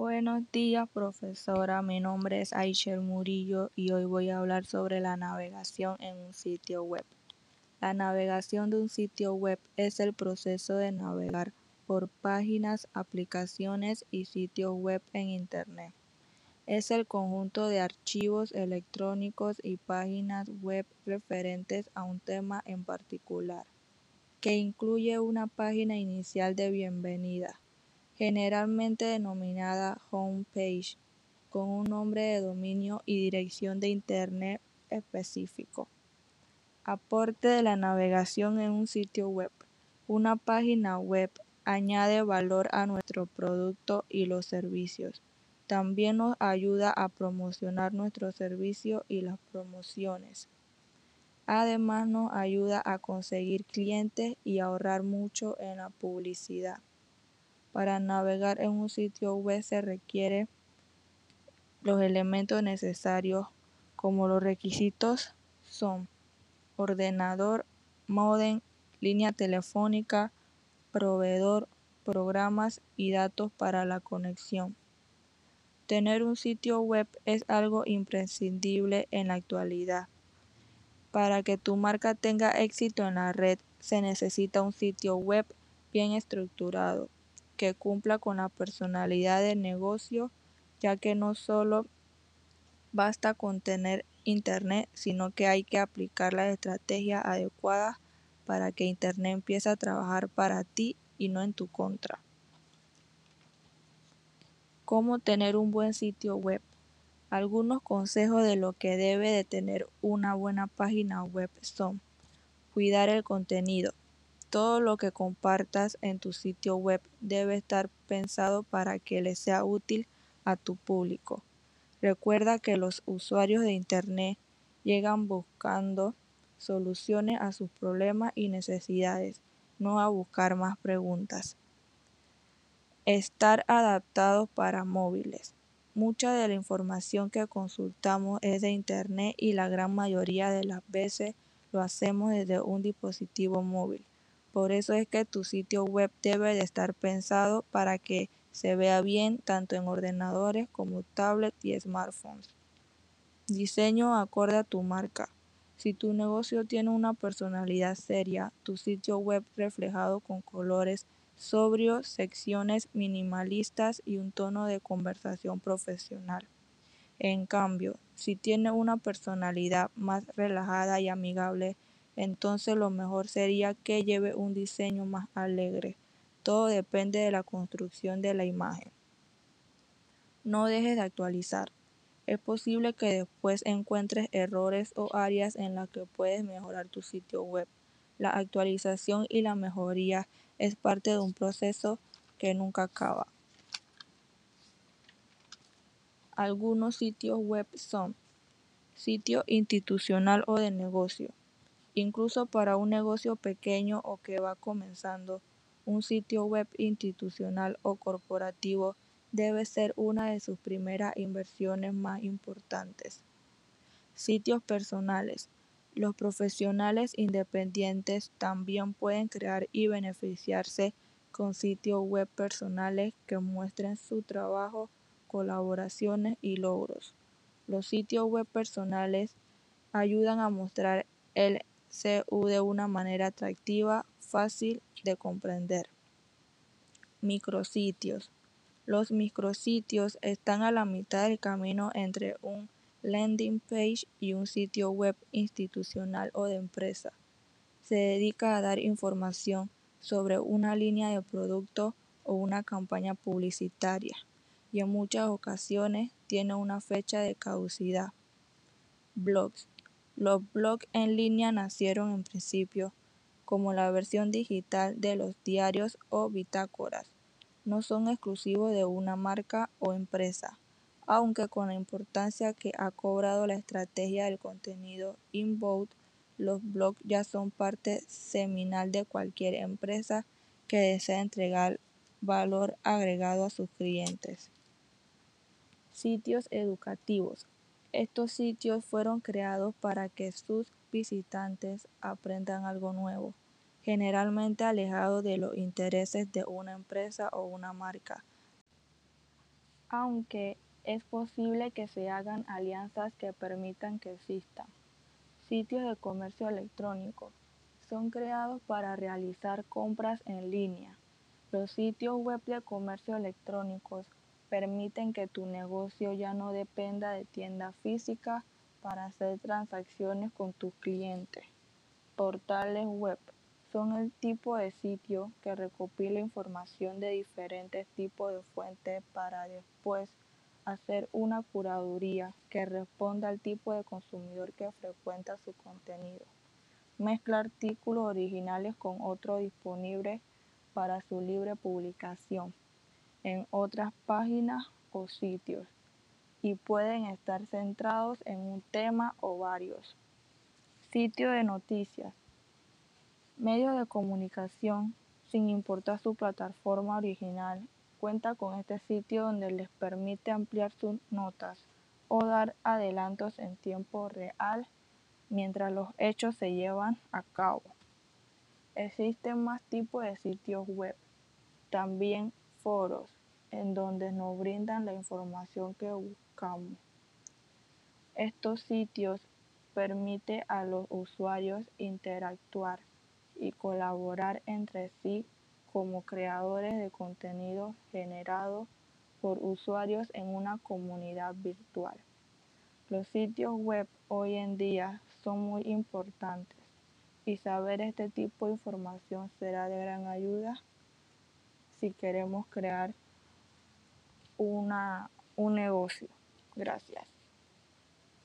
Buenos días, profesora. Mi nombre es Aichel Murillo y hoy voy a hablar sobre la navegación en un sitio web. La navegación de un sitio web es el proceso de navegar por páginas, aplicaciones y sitios web en Internet. Es el conjunto de archivos electrónicos y páginas web referentes a un tema en particular, que incluye una página inicial de bienvenida generalmente denominada homepage, con un nombre de dominio y dirección de Internet específico. Aporte de la navegación en un sitio web. Una página web añade valor a nuestro producto y los servicios. También nos ayuda a promocionar nuestro servicio y las promociones. Además nos ayuda a conseguir clientes y ahorrar mucho en la publicidad. Para navegar en un sitio web se requieren los elementos necesarios como los requisitos son ordenador, modem, línea telefónica, proveedor, programas y datos para la conexión. Tener un sitio web es algo imprescindible en la actualidad. Para que tu marca tenga éxito en la red se necesita un sitio web bien estructurado, que cumpla con la personalidad del negocio, ya que no solo basta con tener Internet, sino que hay que aplicar la estrategia adecuada para que Internet empiece a trabajar para ti y no en tu contra. ¿Cómo tener un buen sitio web? Algunos consejos de lo que debe de tener una buena página web son cuidar el contenido, todo lo que compartas en tu sitio web debe estar pensado para que le sea útil a tu público. Recuerda que los usuarios de Internet llegan buscando soluciones a sus problemas y necesidades, no a buscar más preguntas. Estar adaptado para móviles. Mucha de la información que consultamos es de Internet y la gran mayoría de las veces lo hacemos desde un dispositivo móvil. Por eso es que tu sitio web debe de estar pensado para que se vea bien tanto en ordenadores como tablets y smartphones. Diseño acorde a tu marca. Si tu negocio tiene una personalidad seria, tu sitio web reflejado con colores sobrios, secciones minimalistas y un tono de conversación profesional. En cambio, si tiene una personalidad más relajada y amigable, entonces lo mejor sería que lleve un diseño más alegre. Todo depende de la construcción de la imagen. No dejes de actualizar. Es posible que después encuentres errores o áreas en las que puedes mejorar tu sitio web. La actualización y la mejoría es parte de un proceso que nunca acaba. Algunos sitios web son sitio institucional o de negocio, Incluso para un negocio pequeño o que va comenzando, un sitio web institucional o corporativo debe ser una de sus primeras inversiones más importantes. Sitios personales. Los profesionales independientes también pueden crear y beneficiarse con sitios web personales que muestren su trabajo, colaboraciones y logros. Los sitios web personales ayudan a mostrar el CU de una manera atractiva, fácil de comprender. Micrositios. Los micrositios están a la mitad del camino entre un landing page y un sitio web institucional o de empresa. Se dedica a dar información sobre una línea de producto o una campaña publicitaria y en muchas ocasiones tiene una fecha de caducidad. Blogs. Los blogs en línea nacieron en principio como la versión digital de los diarios o bitácoras. No son exclusivos de una marca o empresa, aunque con la importancia que ha cobrado la estrategia del contenido inbound, los blogs ya son parte seminal de cualquier empresa que desea entregar valor agregado a sus clientes. Sitios educativos. Estos sitios fueron creados para que sus visitantes aprendan algo nuevo, generalmente alejado de los intereses de una empresa o una marca. aunque es posible que se hagan alianzas que permitan que existan. Sitios de comercio electrónico son creados para realizar compras en línea. Los sitios web de comercio electrónicos permiten que tu negocio ya no dependa de tiendas físicas para hacer transacciones con tus clientes. Portales web son el tipo de sitio que recopila información de diferentes tipos de fuentes para después hacer una curaduría que responda al tipo de consumidor que frecuenta su contenido. Mezcla artículos originales con otros disponibles para su libre publicación en otras páginas o sitios y pueden estar centrados en un tema o varios. Sitio de noticias. Medios de comunicación, sin importar su plataforma original, cuenta con este sitio donde les permite ampliar sus notas o dar adelantos en tiempo real mientras los hechos se llevan a cabo. Existen más tipos de sitios web, también foros, en donde nos brindan la información que buscamos. Estos sitios permiten a los usuarios interactuar y colaborar entre sí como creadores de contenido generado por usuarios en una comunidad virtual. Los sitios web hoy en día son muy importantes y saber este tipo de información será de gran ayuda si queremos crear una, un negocio. Gracias.